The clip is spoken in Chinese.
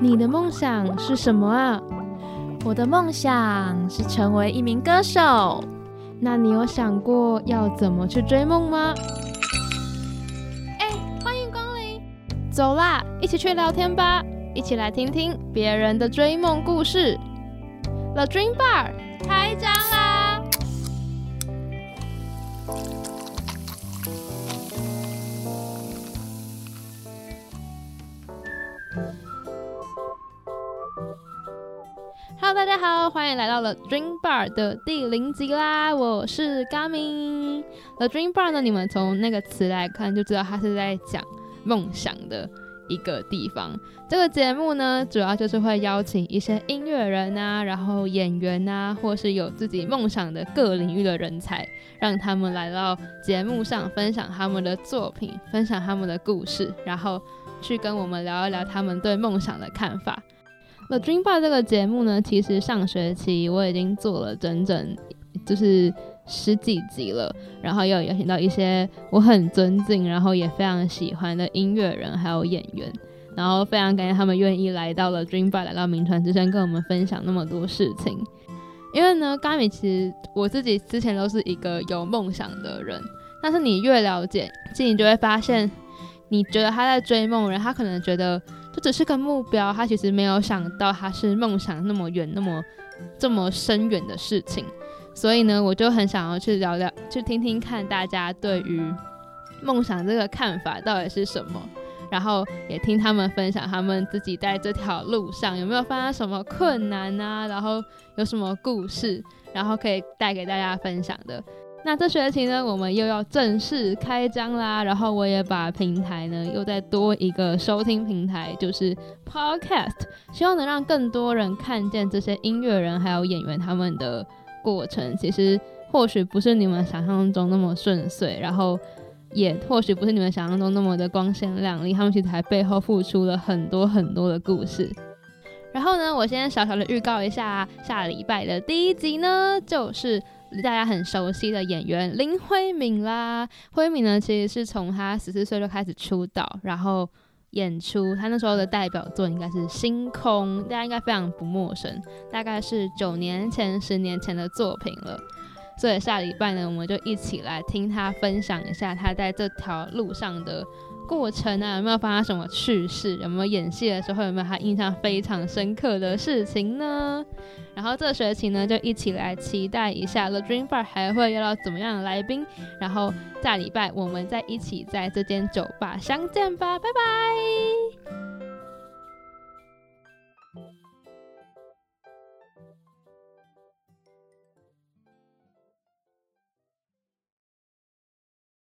你的梦想是什么啊？我的梦想是成为一名歌手。那你有想过要怎么去追梦吗？哎，欢迎光临！走啦，一起去聊天吧，一起来听听别人的追梦故事。The Dream Bar 开张啦！Hello，大家好，欢迎来到了 Dream Bar 的第零集啦！我是 Gami。The Dream Bar 呢，你们从那个词来看就知道它是在讲梦想的一个地方。这个节目呢，主要就是会邀请一些音乐人啊，然后演员啊，或是有自己梦想的各领域的人才，让他们来到节目上分享他们的作品，分享他们的故事，然后去跟我们聊一聊他们对梦想的看法。The Dream Bar 这个节目呢，其实上学期我已经做了整整就是十几集了，然后又邀请到一些我很尊敬，然后也非常喜欢的音乐人还有演员，然后非常感谢他们愿意来到了 Dream Bar，来到名传之声跟我们分享那么多事情。因为呢，咖米其实我自己之前都是一个有梦想的人，但是你越了解，其实你就会发现，你觉得他在追梦人，他可能觉得。这只是个目标，他其实没有想到他是梦想那么远、那么这么深远的事情。所以呢，我就很想要去聊聊，去听听看大家对于梦想这个看法到底是什么，然后也听他们分享他们自己在这条路上有没有发生什么困难啊，然后有什么故事，然后可以带给大家分享的。那这学期呢，我们又要正式开张啦。然后我也把平台呢，又再多一个收听平台，就是 Podcast，希望能让更多人看见这些音乐人还有演员他们的过程。其实或许不是你们想象中那么顺遂，然后也或许不是你们想象中那么的光鲜亮丽。他们其实还背后付出了很多很多的故事。然后呢，我先小小的预告一下，下礼拜的第一集呢，就是。大家很熟悉的演员林辉敏啦，辉敏呢其实是从他十四岁就开始出道，然后演出。他那时候的代表作应该是《星空》，大家应该非常不陌生，大概是九年前、十年前的作品了。所以下礼拜呢，我们就一起来听他分享一下他在这条路上的。过程啊，有没有发生什么趣事？有没有演戏的时候有没有他印象非常深刻的事情呢？然后这学期呢，就一起来期待一下 The Dream Bar 还会遇到怎么样的来宾。然后下礼拜我们再一起在这间酒吧相见吧，拜拜。